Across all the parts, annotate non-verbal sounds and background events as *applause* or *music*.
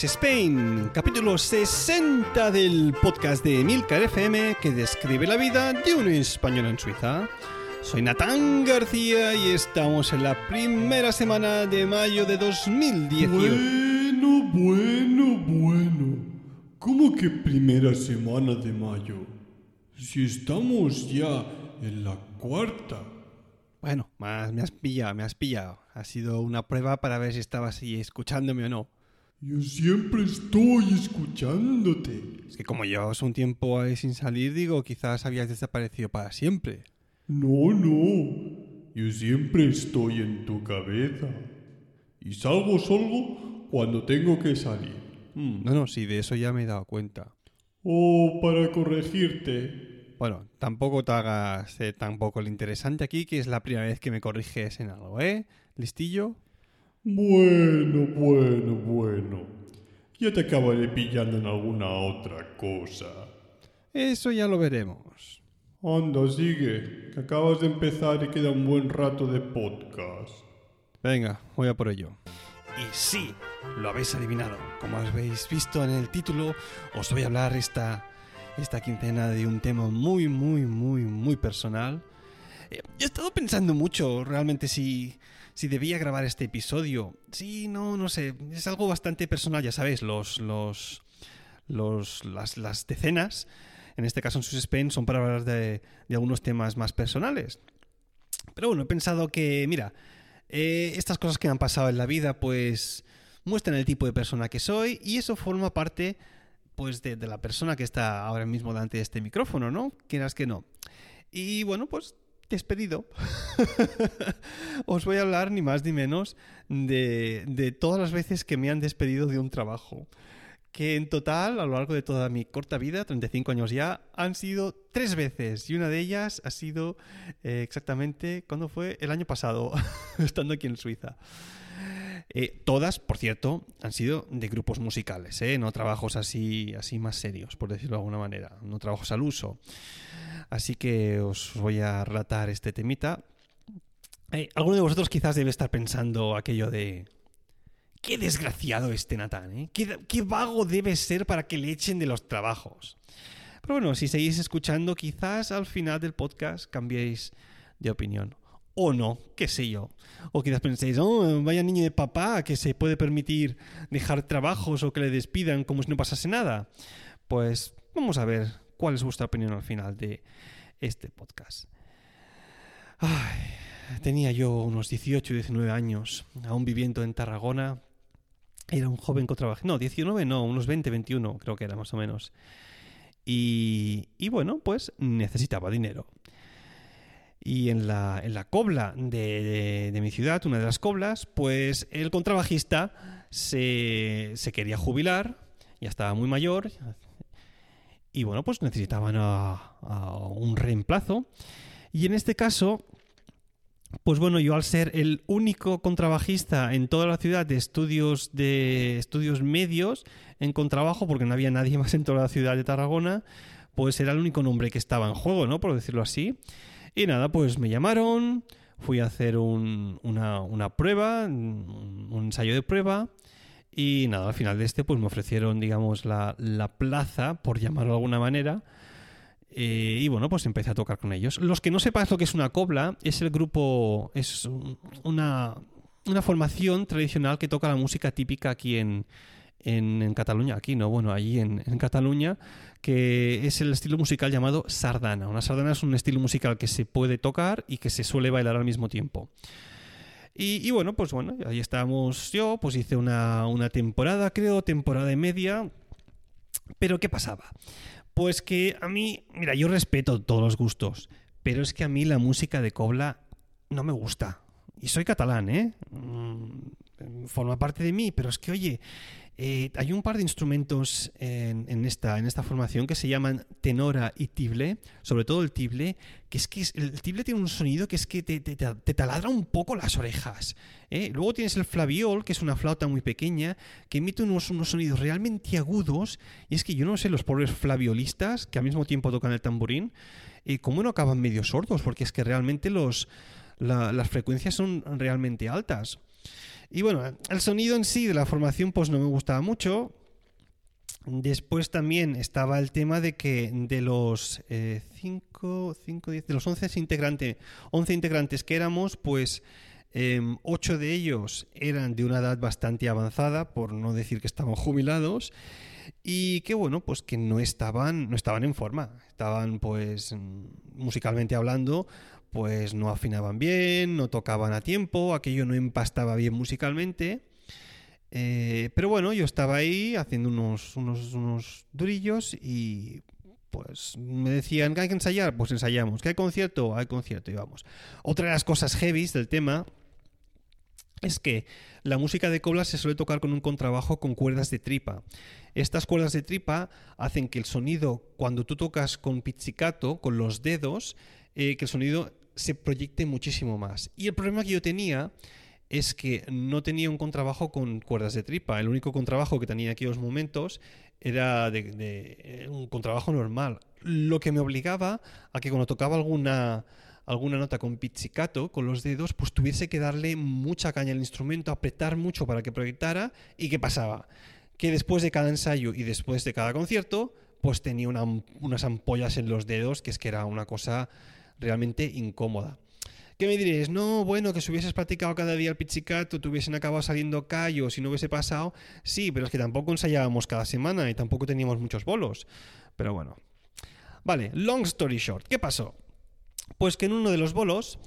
Swiss Spain, capítulo 60 del podcast de Milcar FM que describe la vida de un español en Suiza. Soy Natán García y estamos en la primera semana de mayo de 2018. Bueno, bueno, bueno. ¿Cómo que primera semana de mayo? Si estamos ya en la cuarta. Bueno, más me has pillado, me has pillado. Ha sido una prueba para ver si estabas ahí escuchándome o no. Yo siempre estoy escuchándote. Es que como llevas un tiempo ahí sin salir, digo, quizás habías desaparecido para siempre. No, no. Yo siempre estoy en tu cabeza. Y salgo solo cuando tengo que salir. Mm, no, no, sí, de eso ya me he dado cuenta. O para corregirte. Bueno, tampoco te hagas eh, tampoco lo interesante aquí, que es la primera vez que me corriges en algo, ¿eh? ¿Listillo? Bueno, bueno, bueno. Ya te acabaré pillando en alguna otra cosa. Eso ya lo veremos. Anda, sigue, que acabas de empezar y queda un buen rato de podcast. Venga, voy a por ello. Y sí, lo habéis adivinado. Como habéis visto en el título, os voy a hablar esta, esta quincena de un tema muy, muy, muy, muy personal. Eh, he estado pensando mucho realmente si, si debía grabar este episodio. Sí, no, no sé. Es algo bastante personal, ya sabéis, los, los, los, las, las decenas, en este caso en sus Spain, son para hablar de, de algunos temas más personales. Pero bueno, he pensado que, mira, eh, estas cosas que me han pasado en la vida, pues muestran el tipo de persona que soy y eso forma parte, pues, de, de la persona que está ahora mismo delante de este micrófono, ¿no? Quieras que no. Y bueno, pues despedido. *laughs* Os voy a hablar ni más ni menos de, de, todas las veces que me han despedido de un trabajo. Que en total, a lo largo de toda mi corta vida, 35 años ya, han sido tres veces. Y una de ellas ha sido eh, exactamente, ¿cuándo fue? El año pasado, *laughs* estando aquí en Suiza. Eh, todas, por cierto, han sido de grupos musicales, ¿eh? no trabajos así, así más serios, por decirlo de alguna manera, no trabajos al uso. Así que os voy a relatar este temita. Eh, alguno de vosotros quizás debe estar pensando aquello de... Qué desgraciado este Natán, ¿eh? ¿Qué, qué vago debe ser para que le echen de los trabajos. Pero bueno, si seguís escuchando, quizás al final del podcast cambiéis de opinión o no, qué sé yo. O quizás penséis, oh, vaya niño de papá que se puede permitir dejar trabajos o que le despidan como si no pasase nada. Pues vamos a ver cuál es vuestra opinión al final de este podcast. Tenía yo unos 18, 19 años, aún viviendo en Tarragona. Era un joven contrabajista. No, 19 no, unos 20, 21 creo que era más o menos. Y, y bueno, pues necesitaba dinero. Y en la, en la cobla de, de, mi ciudad, una de las coblas, pues el contrabajista se, se, quería jubilar, ya estaba muy mayor, y bueno, pues necesitaban a un reemplazo. Y en este caso, pues bueno, yo al ser el único contrabajista en toda la ciudad de estudios de estudios medios en contrabajo, porque no había nadie *laughs* más en toda la ciudad de Tarragona, pues era el único nombre que estaba en juego, ¿no? Por decirlo así. Y nada, pues me llamaron, fui a hacer un, una, una, prueba, un, ensayo de prueba. Y nada, al final de este, pues me ofrecieron, digamos, la, la plaza, por llamarlo de alguna manera. Y bueno, pues empecé a tocar con ellos. Los que no sepas lo que es una cobla, es el grupo, es una, una formación tradicional que toca la música típica aquí en, en, Cataluña, aquí no, bueno, allí en, en, Cataluña, que es el estilo musical llamado sardana. Una sardana es un estilo musical que se puede tocar y que se suele bailar al mismo tiempo. Y, y bueno, pues bueno, ahí estábamos yo, pues hice una, una temporada, creo, temporada y media. Pero ¿qué pasaba? Pues que a mí, mira, yo respeto todos los gustos, pero es que a mí la música de cobla no me gusta. Y soy catalán, ¿eh? Mm, forma parte de mí, pero es que, oye, eh, hay un par de instrumentos en, en, esta, en esta formación que se llaman tenora y tible, sobre todo el tible, que es que es, el tible tiene un sonido que es que te, te, te taladra un poco las orejas. ¿eh? Luego tienes el flaviol, que es una flauta muy pequeña, que emite unos, unos sonidos realmente agudos, y es que yo no sé, los pobres flaviolistas, que al mismo tiempo tocan el tamborín, eh, ¿cómo no acaban medio sordos? Porque es que realmente los, la, las frecuencias son realmente altas. Y bueno, el sonido en sí de la formación pues no me gustaba mucho. Después también estaba el tema de que de los 5, 5, 10, de los 11 integrantes, 11 integrantes que éramos, pues eh, em, 8 de ellos eran de una edad bastante avanzada, por no decir que estaban jubilados, y que bueno, pues que no estaban, no estaban en forma, estaban pues musicalmente hablando, pues no afinaban bien, no tocaban a tiempo, aquello no empastaba bien musicalmente. Eh, pero bueno, yo estaba ahí haciendo unos, unos, unos durillos y pues me decían que hay que ensayar, pues ensayamos. ¿Que hay concierto? Hay concierto y vamos. Otra de las cosas heavy del tema es que la música de cobla se suele tocar con un contrabajo con cuerdas de tripa. Estas cuerdas de tripa hacen que el sonido, cuando tú tocas con pizzicato, con los dedos, eh, que el sonido se proyecte muchísimo más. Y el problema que yo tenía es que no tenía un contrabajo con cuerdas de tripa. El único contrabajo que tenía en aquellos momentos era de, eh, un contrabajo normal. Lo que me obligaba a que cuando tocaba alguna, alguna nota con pizzicato, con los dedos, pues tuviese que darle mucha caña al instrumento, apretar mucho para que proyectara. ¿Y qué pasaba? Que después de cada ensayo y después de cada concierto, pues tenía unas ampollas en los dedos, que es que era una cosa realmente incómoda. ¿Qué me diréis? No, bueno, que si hubieses practicado cada día el pizzicato, te hubiesen acabado saliendo callos y no hubiese pasado. Sí, pero es que tampoco ensayábamos cada semana y tampoco teníamos muchos bolos. Pero bueno. Vale, long story short, ¿qué pasó? Pues que en uno de los bolos,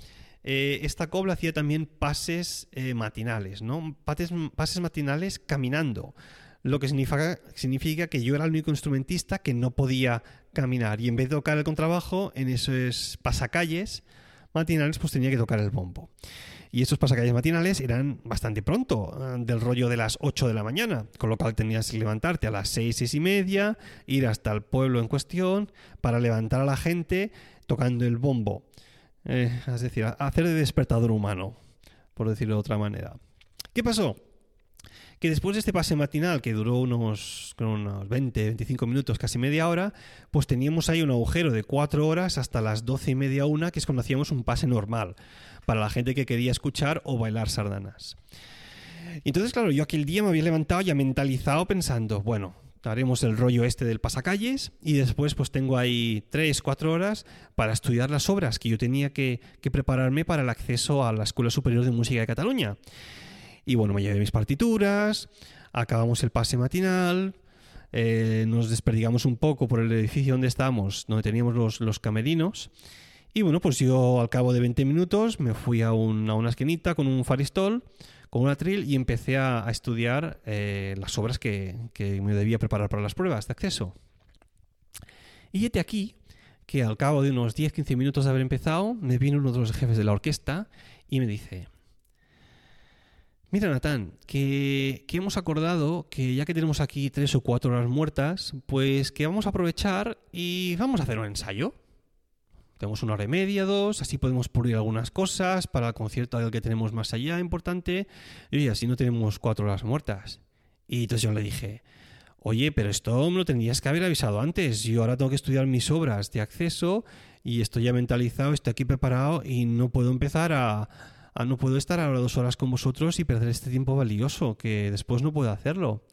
eh, esta cobla hacía también pases eh, matinales, ¿no? Pases, pases matinales caminando lo que significa, significa, que yo era el único instrumentista que no podía caminar y en vez de tocar el contrabajo en esos pasacalles matinales, pues tenía que tocar el bombo. Y esos pasacalles matinales eran bastante pronto, eh, del rollo de las 8 de la mañana, con lo cual tenías que levantarte a las 6, 6 y media, ir hasta el pueblo en cuestión para levantar a la gente tocando el bombo. Eh, es decir, hacer de despertador humano, por decirlo de otra manera. ¿Qué pasó? Que después de este pase matinal, que duró unos, unos 20, 25 minutos, casi media hora, pues teníamos ahí un agujero de 4 horas hasta las 12 y media, una, que es cuando hacíamos un pase normal, para la gente que quería escuchar o bailar sardanas. Entonces, claro, yo aquel día me había levantado ya mentalizado pensando, bueno, haremos el rollo este del pasacalles y después pues tengo ahí 3, 4 horas para estudiar las obras que yo tenía que, que prepararme para el acceso a la Escuela Superior de Música de Cataluña. Y bueno, me llevé mis partituras, acabamos el pase matinal, eh, nos desperdigamos un poco por el edificio donde estábamos, donde teníamos los, los camerinos. Y bueno, pues yo al cabo de 20 minutos me fui a, una esquinita con un faristol, con un atril y empecé a, estudiar eh, las obras que, que, me debía preparar para las pruebas de acceso. Y este aquí que al cabo de unos 10-15 minutos de haber empezado, me vino uno de los jefes de la orquesta y me dice, Mira, Natán, que, hemos acordado que ya que tenemos aquí tres o cuatro horas muertas, pues que vamos a aprovechar y vamos a hacer un ensayo. Tenemos una hora y media, dos, así podemos pulir algunas cosas para el concierto del que tenemos más allá, importante, y así no tenemos cuatro horas muertas. Y entonces yo le dije, oye, pero esto me lo tendrías que haber avisado antes. Yo ahora tengo que estudiar mis obras de acceso y estoy ya mentalizado, estoy aquí preparado y no puedo empezar a Ah, no puedo estar ahora dos horas con vosotros y perder este tiempo valioso, que después no puedo hacerlo.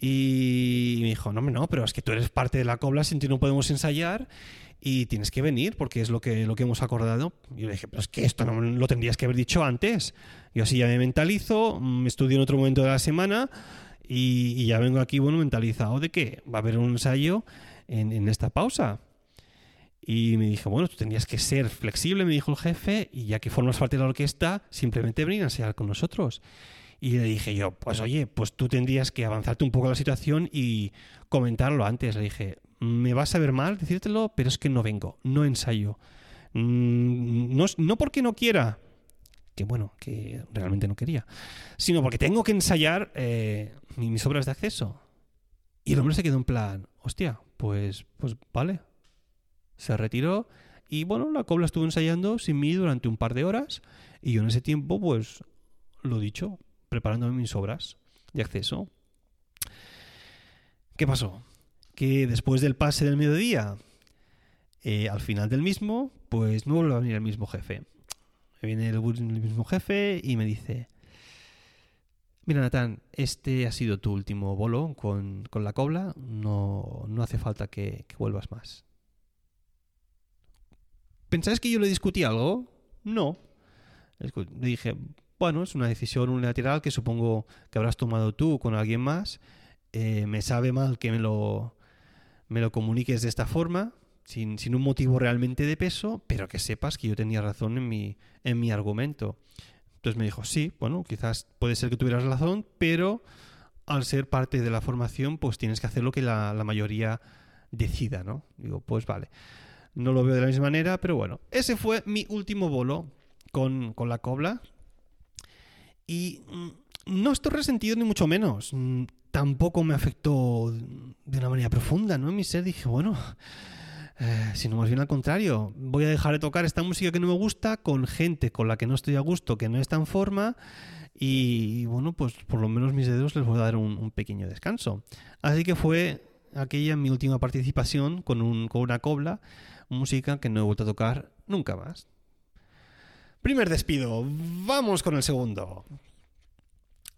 Y me dijo, no, no, pero es que tú eres parte de la cobla, sin ti no podemos ensayar y tienes que venir porque es lo que, lo que hemos acordado. Y yo le dije, pero es que esto no lo tendrías que haber dicho antes. Yo así ya me mentalizo, me estudio en otro momento de la semana y, ya vengo aquí, bueno, mentalizado de que va a haber un ensayo en, en esta pausa. Y me dije, bueno, tú tendrías que ser flexible, me dijo el jefe, y ya que formas parte de la orquesta, simplemente venir a ensayar con nosotros. Y le dije yo, pues oye, pues tú tendrías que avanzarte un poco la situación y comentarlo antes. Le dije, me vas a ver mal decírtelo, pero es que no vengo, no ensayo. Mm, no, no porque no quiera, que bueno, que realmente no quería, sino porque tengo que ensayar eh, mis obras de acceso. Y el hombre se quedó en plan, hostia, pues, pues vale, se retiró y bueno, la cobla estuvo ensayando sin mí durante un par de horas y yo en ese tiempo, pues, lo dicho, preparándome mis obras de acceso. ¿Qué pasó? Que después del pase del mediodía, eh, al final del mismo, pues no vuelve a venir el mismo jefe. Me viene el, mismo jefe y me dice, Mira, Natán, este ha sido tu último bolo con, con la cobla. No, no hace falta que vuelvas más. ¿Pensáis que yo le discutí algo? No. Le dije, bueno, es una decisión unilateral que supongo que habrás tomado tú con alguien más. Eh, me sabe mal que me lo, me lo comuniques de esta forma, sin, sin, un motivo realmente de peso, pero que sepas que yo tenía razón en mi, en mi argumento. Entonces me dijo, sí, bueno, quizás puede ser que tuvieras razón, pero al ser parte de la formación, pues tienes que hacer lo que la, la mayoría decida, ¿no? Digo, pues vale. No lo veo de la misma manera, pero bueno, ese fue mi último bolo con, con la cobla. Y mm, no estoy resentido ni mucho menos. Mm, tampoco me afectó de una manera profunda, ¿no? En mi ser dije, bueno, eh, sino más bien al contrario. Voy a dejar de tocar esta música que no me gusta con gente con la que no estoy a gusto, que no está en forma. Y, bueno, pues por lo menos mis dedos les voy a dar un, pequeño descanso. Así que fue aquella mi última participación con, un, con una cobla música que no he vuelto a tocar nunca más. Primer despido, vamos con el segundo.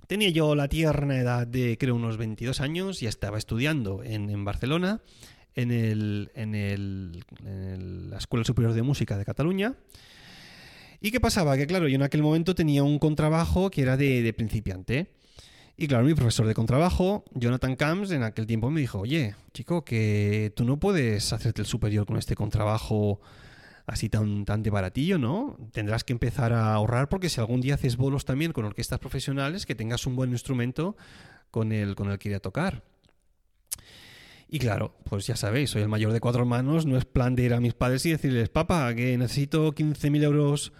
Tenía yo la tierna edad de creo unos 22 años y estaba estudiando en, Barcelona, en, el, en, el, la Escuela Superior de Música de Cataluña. ¿Y qué pasaba? Que claro, yo en aquel momento tenía un contrabajo que era de principiante. Y claro, mi profesor de contrabajo, Jonathan Camps, en aquel tiempo me dijo, oye, chico, que tú no puedes hacerte el superior con este contrabajo así tan, tan de baratillo, ¿no? Tendrás que empezar a ahorrar porque si algún día haces bolos también con orquestas profesionales, que tengas un buen instrumento con el, con el que ir a tocar. Y claro, pues ya sabéis, soy el mayor de cuatro hermanos, no es plan de ir a mis padres y decirles, papá, que necesito 15.000 euros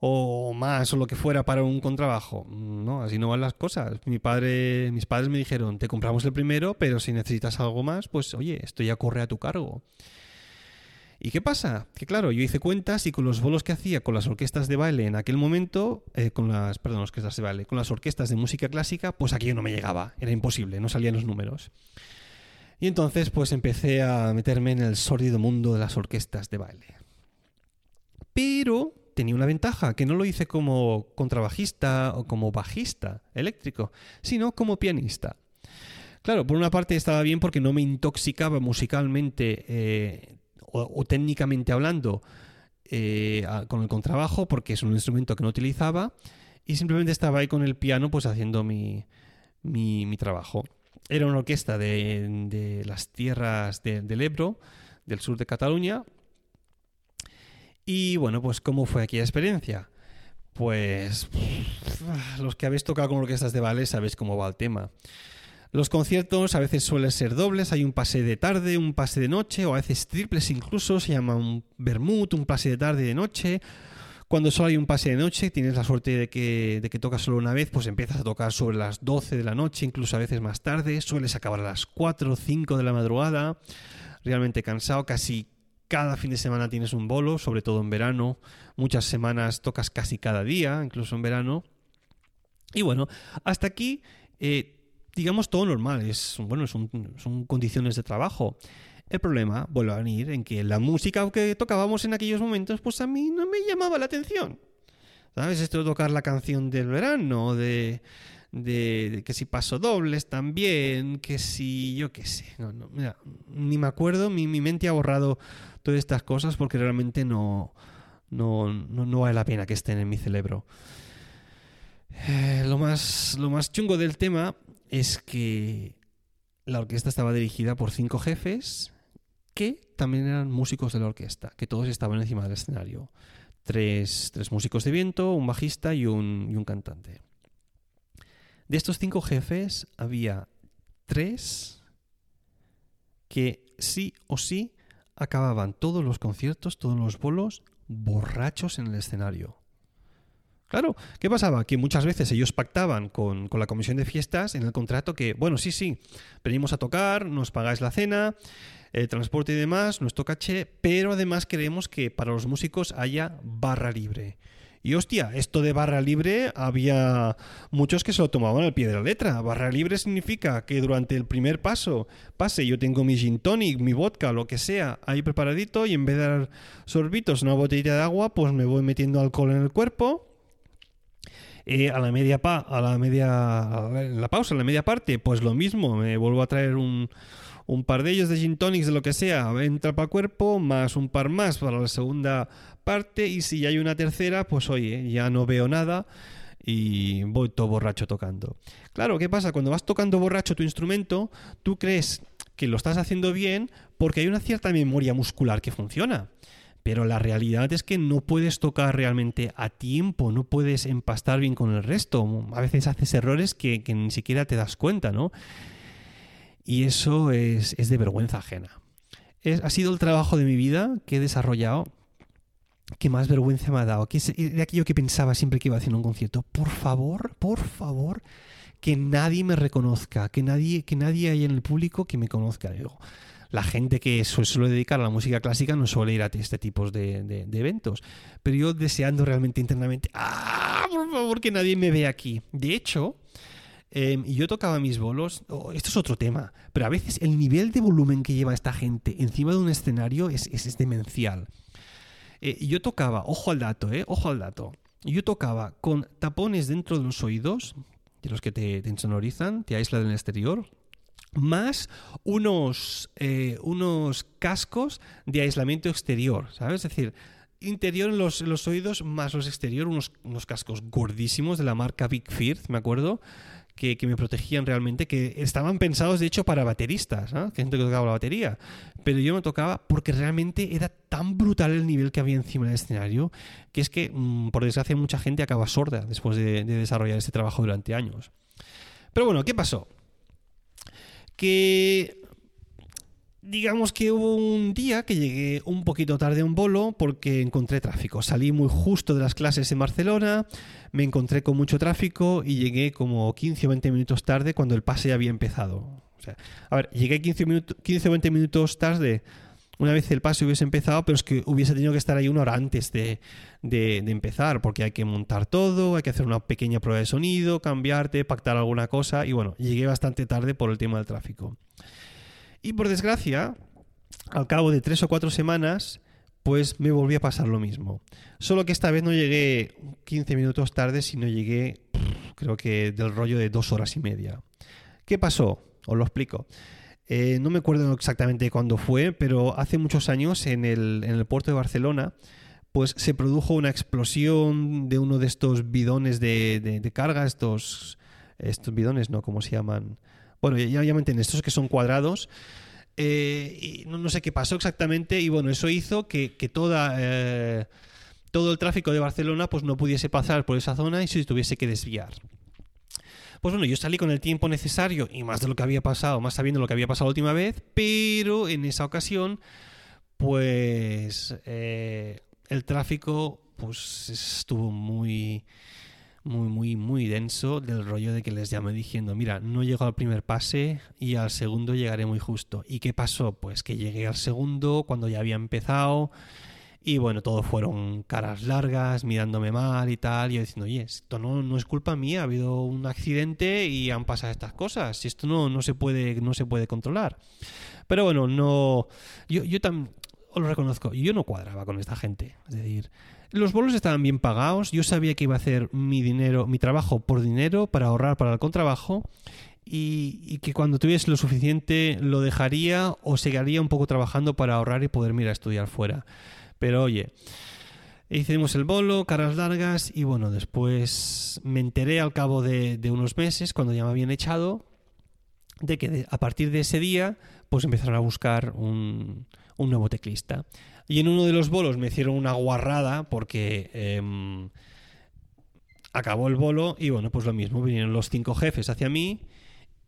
o más o lo que fuera para un contrabajo. No, así no van las cosas. Mi padre, mis padres me dijeron, te compramos el primero, pero si necesitas algo más, pues oye, esto ya corre a tu cargo. ¿Y qué pasa? Que claro, yo hice cuentas y con los bolos que hacía con las orquestas de baile en aquel momento, eh, con las, orquestas de baile, con las orquestas de música clásica, pues aquello no me llegaba, era imposible, no salían los números. Y entonces pues empecé a meterme en el sórdido mundo de las orquestas de baile. Pero tenía una ventaja, que no lo hice como contrabajista o como bajista eléctrico, sino como pianista. Claro, por una parte estaba bien porque no me intoxicaba musicalmente eh, o, técnicamente hablando eh, con el contrabajo, porque es un instrumento que no utilizaba, y simplemente estaba ahí con el piano pues haciendo mi, mi, trabajo. Era una orquesta de, de las tierras de, del Ebro, del sur de Cataluña, y bueno, pues ¿cómo fue aquella experiencia? Pues *sighs* los que habéis tocado con orquestas de ballet sabéis cómo va el tema. Los conciertos a veces suelen ser dobles, hay un pase de tarde, un pase de noche, o a veces triples incluso, se llama un vermut, un pase de tarde y de noche. Cuando solo hay un pase de noche, tienes la suerte de que, de que tocas solo una vez, pues empiezas a tocar sobre las 12 de la noche, incluso a veces más tarde, sueles acabar a las 4 o 5 de la madrugada, realmente cansado, casi cada fin de semana tienes un bolo, sobre todo en verano. Muchas semanas tocas casi cada día, incluso en verano. Y bueno, hasta aquí, eh, digamos, todo normal. Es, bueno, son, son condiciones de trabajo. El problema vuelve a venir en que la música que tocábamos en aquellos momentos, pues a mí no me llamaba la atención. ¿Sabes? Esto de tocar la canción del verano, de, de, de, que si paso dobles también, que si yo qué sé, no, no, mira, ni me acuerdo, mi, mi, mente ha borrado todas estas cosas porque realmente no, no, no, no vale la pena que estén en mi cerebro. Eh, lo, más, lo más chungo del tema es que la orquesta estaba dirigida por cinco jefes que también eran músicos de la orquesta, que todos estaban encima del escenario. Tres, tres músicos de viento, un bajista y un, y un cantante. De estos cinco jefes había tres que sí o sí acababan todos los conciertos, todos los bolos, borrachos en el escenario. Claro, ¿qué pasaba? Que muchas veces ellos pactaban con, con, la comisión de fiestas en el contrato que, bueno, sí, sí, venimos a tocar, nos pagáis la cena, el transporte y demás, nuestro caché, pero además queremos que para los músicos haya barra libre. Y hostia, esto de barra libre había muchos que se lo tomaban al pie de la letra. Barra libre significa que durante el primer paso, pase, yo tengo mi gin tonic, mi vodka, lo que sea, ahí preparadito y en vez de dar sorbitos una botellita de agua, pues me voy metiendo alcohol en el cuerpo. Eh, a la media pa a la media en la pausa, en la media parte, pues lo mismo, me vuelvo a traer un, un par de ellos de gin tonics, de lo que sea, entra para cuerpo, más un par más para la segunda parte, y si hay una tercera, pues oye, ya no veo nada y voy todo borracho tocando. Claro, ¿qué pasa? Cuando vas tocando borracho tu instrumento, tú crees que lo estás haciendo bien porque hay una cierta memoria muscular que funciona. Pero la realidad es que no puedes tocar realmente a tiempo, no puedes empastar bien con el resto. A veces haces errores que, ni siquiera te das cuenta, ¿no? Y eso es, de vergüenza ajena. ha sido el trabajo de mi vida que he desarrollado que más vergüenza me ha dado. Que es de aquello que pensaba siempre que iba haciendo un concierto. Por favor, por favor, que nadie me reconozca, que nadie, que nadie haya en el público que me conozca. Digo, la gente que suele dedicar a la música clásica no suele ir a este tipo de, eventos. Pero yo deseando realmente internamente, ¡ah! Por favor, que nadie me vea aquí. De hecho, em, yo tocaba mis bolos, oh, esto es otro tema, pero a veces el nivel de volumen que lleva esta gente encima de un escenario es, es, demencial. Eh, yo tocaba, ojo al dato, eh, ojo al dato. Yo tocaba con tapones dentro de los oídos, de los que te, te insonorizan, te aíslan del exterior, más unos, eh, unos cascos de aislamiento exterior, ¿sabes? Es decir, interior en los, los oídos más los exterior, unos, unos, cascos gordísimos de la marca Big Firth, me acuerdo, que, me protegían realmente, que estaban pensados de hecho para bateristas, ¿no? que gente que tocaba la batería, pero yo me tocaba porque realmente era tan brutal el nivel que había encima del escenario, que es que, mm, por desgracia, mucha gente acaba sorda después de, de desarrollar este trabajo durante años. Pero bueno, ¿qué pasó? que digamos que hubo un día que llegué un poquito tarde a un bolo porque encontré tráfico. Salí muy justo de las clases en Barcelona, me encontré con mucho tráfico y llegué como 15 o 20 minutos tarde cuando el pase ya había empezado. O sea, a ver, llegué 15, 15 o 20 minutos tarde una vez el pase hubiese empezado, pero es que hubiese tenido que estar ahí una hora antes de, empezar, porque hay que montar todo, hay que hacer una pequeña prueba de sonido, cambiarte, pactar alguna cosa, y bueno, llegué bastante tarde por el tema del tráfico. Y por desgracia, al cabo de tres o cuatro semanas, pues me volví a pasar lo mismo. Solo que esta vez no llegué 15 minutos tarde, sino llegué, creo que del rollo de dos horas y media. ¿Qué pasó? Os lo explico. Eh, no me acuerdo exactamente cuándo fue, pero hace muchos años en el, puerto de Barcelona, pues se produjo una explosión de uno de estos bidones de, carga, estos, estos bidones, ¿no? ¿Cómo se llaman? Bueno, ya, ya me entienden, estos que son cuadrados. Eh, y no, sé qué pasó exactamente y bueno, eso hizo que, toda, eh, todo el tráfico de Barcelona pues no pudiese pasar por esa zona y se tuviese que desviar. Pues bueno, yo salí con el tiempo necesario y más de lo que había pasado, más sabiendo lo que había pasado la última vez, pero en esa ocasión, pues eh, el tráfico pues estuvo muy muy, muy, muy denso del rollo de que les llamé diciendo, mira, no llego al primer pase y al segundo llegaré muy justo. ¿Y qué pasó? Pues que llegué al segundo cuando ya había empezado y bueno, todo fueron caras largas, mirándome mal y tal. Y yo diciendo, oye, esto no, no es culpa mía, ha habido un accidente y han pasado estas cosas. Esto no, no, se, puede, no se puede controlar. Pero bueno, no. Yo, yo lo reconozco, yo no cuadraba con esta gente. Es decir, los bolos estaban bien pagados, yo sabía que iba a hacer mi dinero, mi trabajo por dinero, para ahorrar para el contrabajo. Y, y, que cuando tuviese lo suficiente lo dejaría o seguiría un poco trabajando para ahorrar y poder ir a estudiar fuera. Pero oye, hicimos el bolo, caras largas y bueno, después me enteré al cabo de, unos meses, cuando ya me habían echado, de que a partir de ese día pues empezaron a buscar un, nuevo teclista. Y en uno de los bolos me hicieron una guarrada porque em, acabó el bolo y bueno, pues lo mismo, vinieron los cinco jefes hacia mí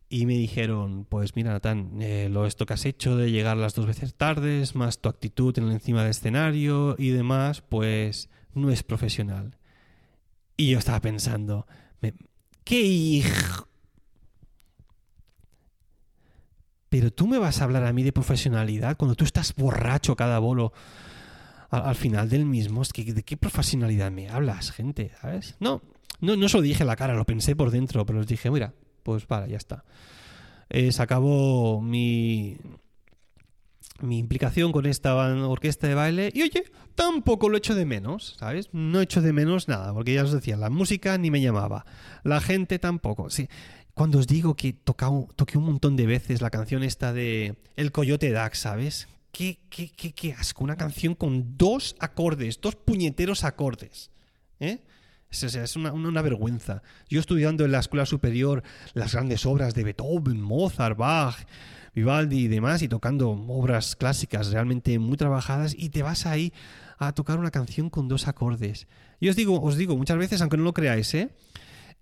y me dijeron, pues mira, Natán, eh, lo esto que has hecho de llegar las dos veces tardes, más tu actitud en el encima del escenario y demás, pues no es profesional. Y yo estaba pensando, ¿qué hijo? Pero tú me vas a hablar a mí de profesionalidad cuando tú estás borracho cada bolo al, final del mismo. ¿De qué profesionalidad me hablas, gente? ¿Sabes? No, no, no se lo dije a la cara, lo pensé por dentro, pero les dije, mira, pues vale, ya está. Eh, se acabó mi, mi implicación con esta orquesta de baile y oye, tampoco lo echo de menos, ¿sabes? No echo de menos nada, porque ya os decía, la música ni me llamaba, la gente tampoco. Sí, cuando os digo que toqué un montón de veces la canción esta de El Coyote Dax, ¿sabes? Qué, qué, qué, qué asco, una canción con dos acordes, dos puñeteros acordes, ¿eh? Es, es una, una, vergüenza. Yo estudiando en la escuela superior las grandes obras de Beethoven, Mozart, Bach, Vivaldi y demás, y tocando obras clásicas realmente muy trabajadas, y te vas ahí a tocar una canción con dos acordes. Y os digo, os digo muchas veces, aunque no lo creáis, ¿eh?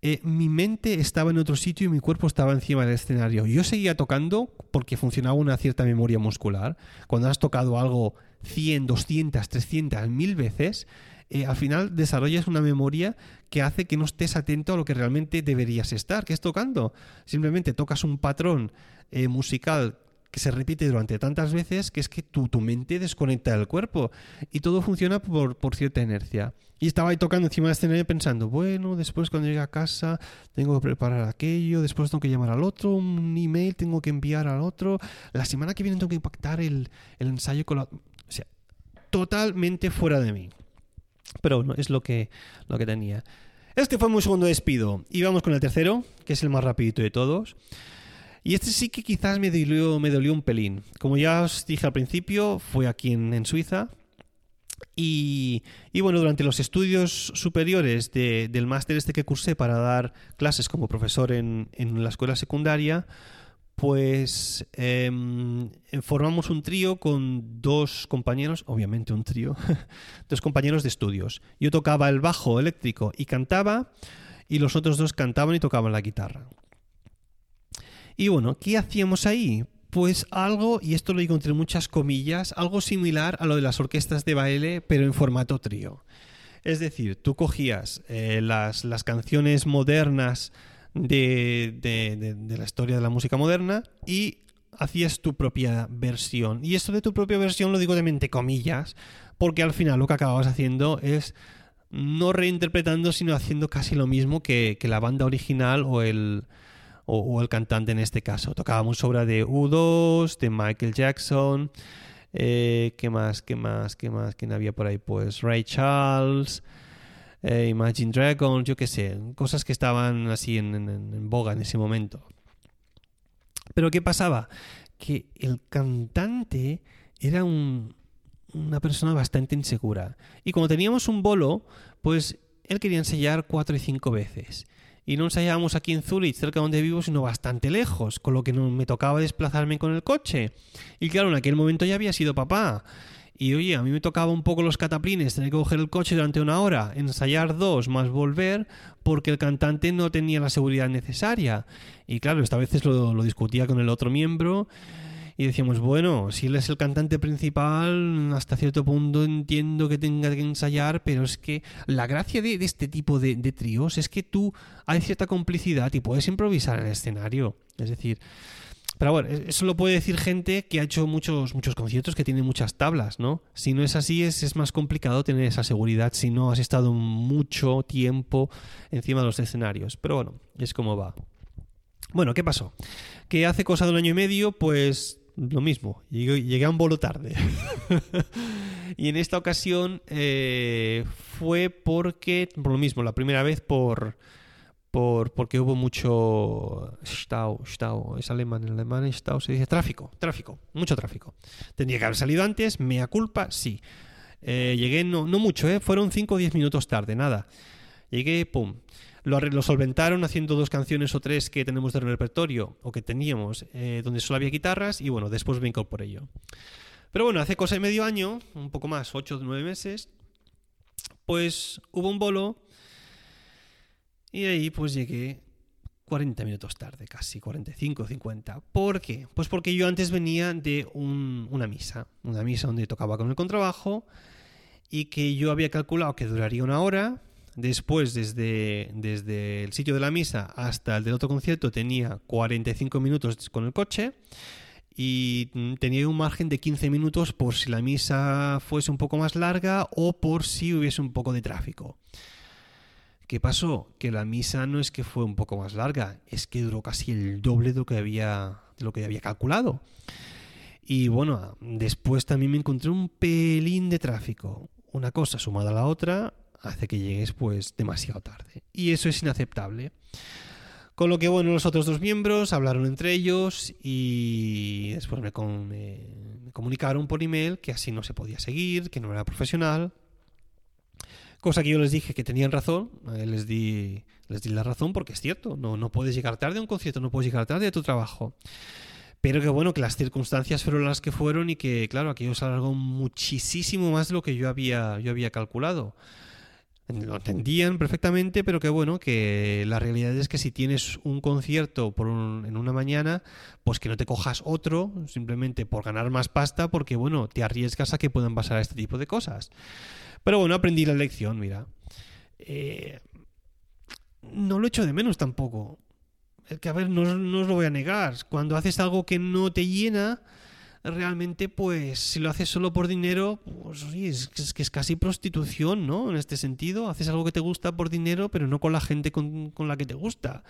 Eh, mi mente estaba en otro sitio y mi cuerpo estaba encima del escenario. Yo seguía tocando porque funcionaba una cierta memoria muscular. Cuando has tocado algo 100, 200, 300, 1000 veces, eh, al final desarrollas una memoria que hace que no estés atento a lo que realmente deberías estar, que es tocando. Simplemente tocas un patrón eh, musical que se repite durante tantas veces que es que tu, tu mente desconecta del cuerpo y todo funciona por, por, cierta inercia. Y estaba ahí tocando encima del escenario pensando, bueno, después cuando llegue a casa tengo que preparar aquello, después tengo que llamar al otro, un email tengo que enviar al otro, la semana que viene tengo que impactar el, el ensayo con la... O sea, totalmente fuera de mí. Pero bueno, es lo que, lo que tenía. Este fue mi segundo despido. Y vamos con el tercero, que es el más rapidito de todos. Y este sí que quizás me dolió, un pelín. Como ya os dije al principio, fue aquí en, Suiza. Y, y, bueno, durante los estudios superiores del máster este que cursé para dar clases como profesor en, en la escuela secundaria, pues em, formamos un trío con dos compañeros, obviamente un trío, *laughs* dos compañeros de estudios. Yo tocaba el bajo eléctrico y cantaba, y los otros dos cantaban y tocaban la guitarra. Y bueno, ¿qué hacíamos ahí? Pues algo, y esto lo digo entre muchas comillas, algo similar a lo de las orquestas de baile, pero en formato trío. Es decir, tú cogías eh, las, las canciones modernas, de, la historia de la música moderna y hacías tu propia versión. Y esto de tu propia versión lo digo de mente comillas, porque al final lo que acababas haciendo es no reinterpretando, sino haciendo casi lo mismo que, la banda original o el, o, el cantante en este caso. Tocábamos obra de U2, de Michael Jackson, eh, ¿qué más? ¿Qué más? ¿Qué más? ¿Quién había por ahí? Pues Ray Charles. Eh, Imagine Dragons, yo qué sé, cosas que estaban así en, boga en ese momento. Pero ¿qué pasaba? Que el cantante era una persona bastante insegura. Y como teníamos un bolo, pues él quería ensayar cuatro y cinco veces. Y no ensayábamos aquí en Zurich, cerca de donde vivo, sino bastante lejos, con lo que no me tocaba desplazarme con el coche. Y claro, en aquel momento ya había sido papá. Y oye, a mí me tocaba un poco los cataplines, tener que coger el coche durante una hora, ensayar dos, más volver, porque el cantante no tenía la seguridad necesaria. Y claro, esta vez lo, lo discutía con el otro miembro y decíamos, bueno, si él es el cantante principal, hasta cierto punto entiendo que tenga que ensayar, pero es que la gracia de, este tipo de, de, tríos es que tú hay cierta complicidad y puedes improvisar en el escenario. Es decir, pero bueno, e-, eso lo puede decir gente que ha hecho muchos, muchos conciertos que tienen muchas tablas, ¿no? Si no es así, es, es más complicado tener esa seguridad si no has estado mucho tiempo encima de los escenarios. Pero bueno, es como va. Bueno, ¿qué pasó? Que hace cosa de un año y medio, pues lo mismo, llegué, a un bolo tarde. *laughs* y en esta ocasión eh, fue porque, por lo mismo, la primera vez por por, porque hubo mucho Stau, Stau, es alemán, en alemán Stau se dice tráfico, tráfico, mucho tráfico. Tendría que haber salido antes, mea culpa, sí. Eh, llegué no, no mucho, eh, fueron 5 o 10 minutos tarde, nada. Llegué, pum. Lo, lo, solventaron haciendo dos canciones o tres que tenemos de repertorio, o que teníamos, eh, donde solo había guitarras, y bueno, después me incorporé yo. Pero bueno, hace cosa de medio año, un poco más, 8 o 9 meses, pues hubo un bolo y ahí pues llegué 40 minutos tarde, casi 45, 50. ¿Por qué? Pues porque yo antes venía de una misa, una misa donde tocaba con el contrabajo y que yo había calculado que duraría una hora. Después, desde, desde el sitio de la misa hasta el del otro concierto, tenía 45 minutos con el coche y tenía un margen de 15 minutos por si la misa fuese un poco más larga o por si hubiese un poco de tráfico. ¿Qué pasó? Que la misa no es que fue un poco más larga, es que duró casi el doble de lo que había, de lo que había calculado. Y bueno, después también me encontré un pelín de tráfico. Una cosa sumada a la otra hace que llegues pues demasiado tarde. Y eso es inaceptable. Con lo que, bueno, los otros dos miembros hablaron entre ellos y después me, comunicaron por email que así no se podía seguir, que no era profesional. Cosa que yo les dije que tenían razón, les di, les di la razón porque es cierto, no, no puedes llegar tarde a un concierto, no puedes llegar tarde a tu trabajo. Pero que bueno, que las circunstancias fueron las que fueron y que, claro, aquello se alargó muchísimo más de lo que yo había, yo había calculado lo entendían perfectamente, pero que bueno, que la realidad es que si tienes un concierto por en una mañana, pues que no te cojas otro simplemente por ganar más pasta, porque bueno, te arriesgas a que puedan pasar este tipo de cosas. Pero bueno, aprendí la lección, mira. Eh, no lo echo de menos tampoco. Que a ver, no, no os lo voy a negar. Cuando haces algo que no te llena, realmente, pues, si lo haces solo por dinero, pues es, que es casi prostitución, ¿no? En este sentido, haces algo que te gusta por dinero, pero no con la gente con, la que te gusta.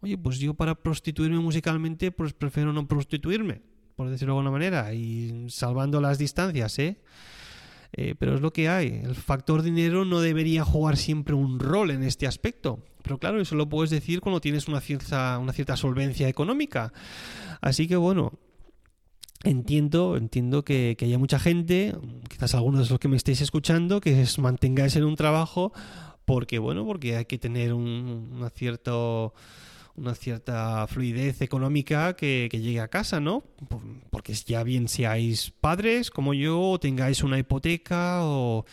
Oye, pues yo para prostituirme musicalmente, pues prefiero no prostituirme, por decirlo de alguna manera, y salvando las distancias, ¿eh? ¿eh? pero es lo que hay. El factor dinero no debería jugar siempre un rol en este aspecto. Pero claro, eso lo puedes decir cuando tienes una cierta, una cierta solvencia económica. Así que bueno, Entiendo, entiendo que, haya mucha gente, quizás algunos de los que me estéis escuchando, que os mantengáis en un trabajo porque, bueno, porque hay que tener un, una, cierto, una cierta fluidez económica que, llegue a casa, ¿no? Porque ya bien seáis padres como yo, o tengáis una hipoteca o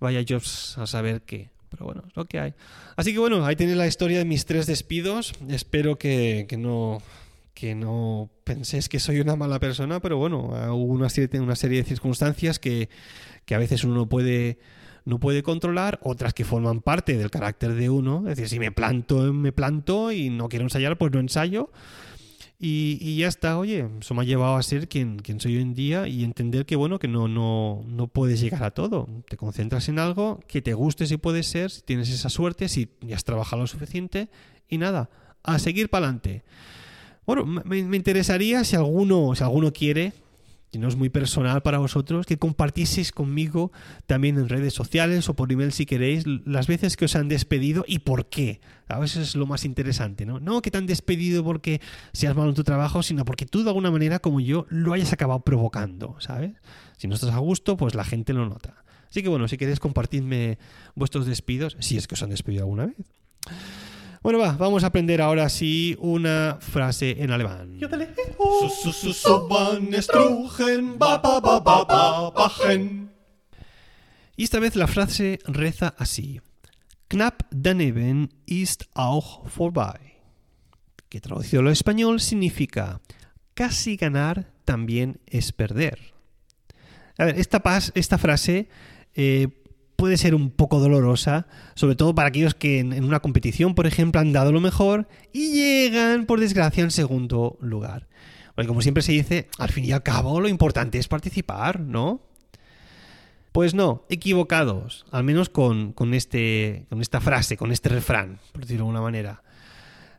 vaya yo a saber qué. Pero bueno, es lo que hay. Así que bueno, ahí tenéis la historia de mis tres despidos. Espero que, que no que no penséis que soy una mala persona, pero bueno, hubo una una serie de circunstancias que, a veces uno no puede, no puede controlar, otras que forman parte del carácter de uno. Es decir, si me planto, me planto y no quiero ensayar, pues no ensayo. Y, ya está, oye, eso me ha llevado a ser quien, quien soy hoy en día y entender que, bueno, que no, no, no puedes llegar a todo. Te concentras en algo que te guste si puede ser, si tienes esa suerte, si has trabajado lo suficiente y nada, a seguir para adelante. Bueno, me, interesaría si alguno, si alguno quiere, y no es muy personal para vosotros, que compartieseis conmigo también en redes sociales o por email si queréis las veces que os han despedido y por qué. A veces es lo más interesante, ¿no? No que te han despedido porque seas malo en tu trabajo, sino porque tú de alguna manera, como yo, lo hayas acabado provocando, ¿sabes? Si no estás a gusto, pues la gente lo nota. Así que bueno, si queréis compartirme vuestros despidos, si es que os han despedido alguna vez. Bueno, va, vamos a aprender ahora sí una frase en alemán. Y esta vez la frase reza así. Knapp daneben ist auch vorbei. Que traducido al español significa casi ganar también es perder. A ver, esta, esta frase eh, puede ser un poco dolorosa, sobre todo para aquellos que en, una competición, por ejemplo, han dado lo mejor y llegan, por desgracia, en segundo lugar. Porque como siempre se dice, al fin y al cabo lo importante es participar, ¿no? Pues no, equivocados, al menos con, con, este, con esta frase, con este refrán, por decirlo de alguna manera.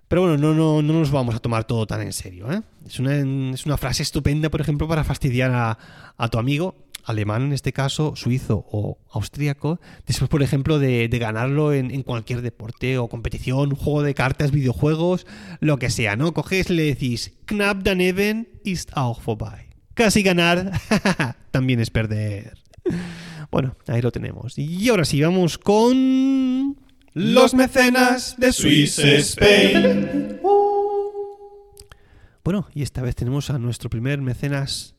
Pero bueno, no, no, no nos vamos a tomar todo tan en serio. ¿eh? Es, una, es, una, frase estupenda, por ejemplo, para fastidiar a, a tu amigo alemán en este caso, suizo o austríaco, después, por ejemplo, de, ganarlo en, cualquier deporte o competición, juego de cartas, videojuegos, lo que sea, ¿no? Coges y le decís, knapp daneben ist auch vorbei. Casi ganar *laughs* también es perder. Bueno, ahí lo tenemos. Y ahora sí, vamos con... Los mecenas de Swiss Spain. Bueno, y esta vez tenemos a nuestro primer mecenas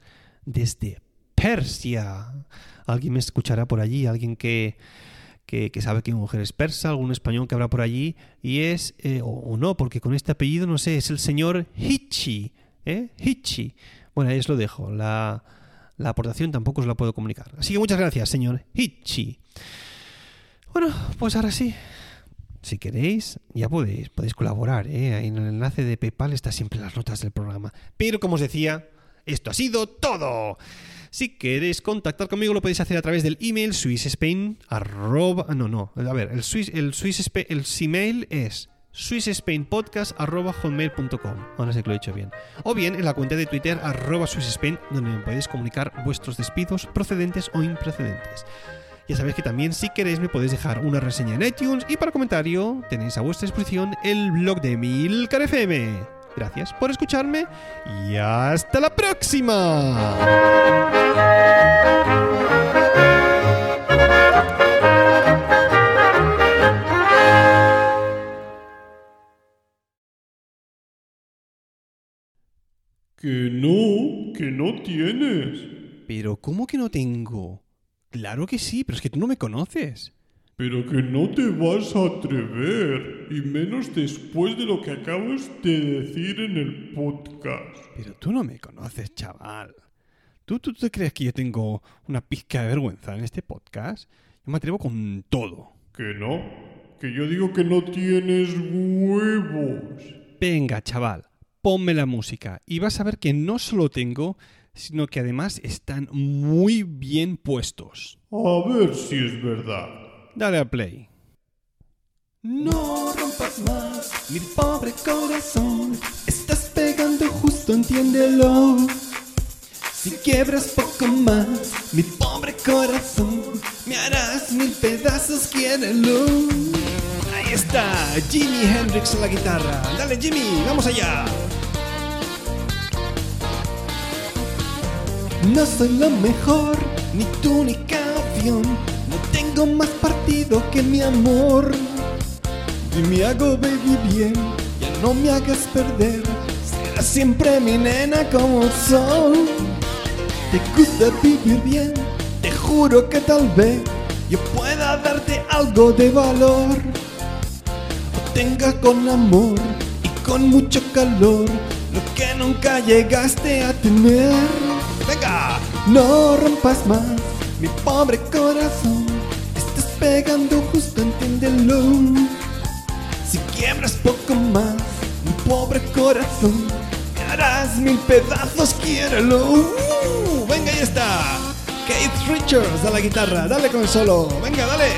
desde Persia. Alguien me escuchará por allí, alguien que, que, sabe que mi mujer es persa, algún español que habrá por allí, y es, eh, o, no, porque con este apellido, no sé, es el señor Hichi. ¿eh? Hichi. Bueno, ahí os lo dejo. La, la aportación tampoco os la puedo comunicar. Así que muchas gracias, señor Hichi. Bueno, pues ahora sí. Si queréis, ya podéis, podéis colaborar. ¿eh? en el enlace de PayPal está siempre las notas del programa. Pero como os decía, esto ha sido todo. Si queréis contactar conmigo lo podéis hacer a través del email swissspain arroba, no, no, a ver, el, Swiss, el, Swiss, el email es swissspainpodcast.com. Ahora sé que lo he dicho bien. O bien en la cuenta de Twitter arroba swissspain, donde me podéis comunicar vuestros despidos procedentes o improcedentes. Ya sabéis que también si queréis me podéis dejar una reseña en iTunes y para comentario tenéis a vuestra disposición el blog de Milcar FM. Gracias por escucharme y hasta la próxima. Que no, que no tienes. Pero ¿cómo que no tengo? Claro que sí, pero es que tú no me conoces. Pero que no te vas a atrever, y menos después de lo que acabas de decir en el podcast. Pero tú no me conoces, chaval. ¿Tú, tú te crees que yo tengo una pizca de vergüenza en este podcast? Yo me atrevo con todo. Que no, que yo digo que no tienes huevos. Venga, chaval, ponme la música y vas a ver que no solo tengo, sino que además están muy bien puestos. A ver si es verdad. Dale a play. No rompas más mi pobre corazón. Estás pegando justo, entiéndelo. Si quiebras poco más mi pobre corazón, me harás mil pedazos, quiérelo. Ahí está, Jimi Hendrix en la guitarra. Dale, Jimmy, vamos allá. No soy lo mejor, ni tu única opción. No tengo más partido que mi amor. Y me hago baby bien, ya no me hagas perder. Serás siempre mi nena como soy. Te gusta vivir bien, te juro que tal vez yo pueda darte algo de valor. O tenga con amor y con mucho calor lo que nunca llegaste a tener. No rompas más mi pobre corazón. Estás pegando justo, entiéndelo. Si quiebras poco más mi pobre corazón, me harás mil pedazos, quiérelo. Uh, venga, ahí está. Keith Richards a la guitarra. Dale con el solo. Venga, dale.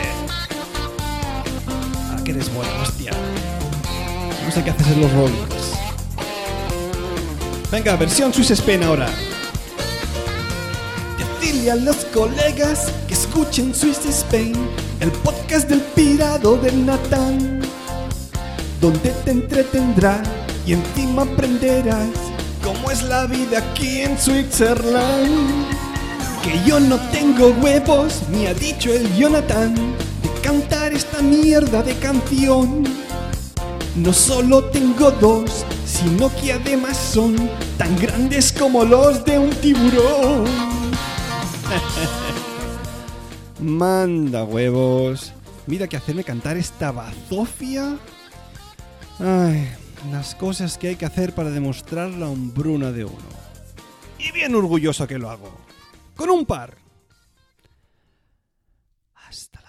Ah, que eres hostia. No sé qué haces en los Rollings. Venga, versión Swiss Spain ahora. Decirle a los colegas que escuchen Swiss Spain, el podcast del pirado de Natán, donde te entretendrá y encima aprenderás cómo es la vida aquí en Switzerland. Que yo no tengo huevos, me ha dicho el Jonathan, de cantar esta mierda de canción. No solo tengo dos, sino que además son tan grandes como los de un tiburón. Manda huevos. Mira que hacerme cantar esta bazofia. Ay, las cosas que hay que hacer para demostrar la hombruna de uno. Y bien orgulloso que lo hago. Con un par. Hasta la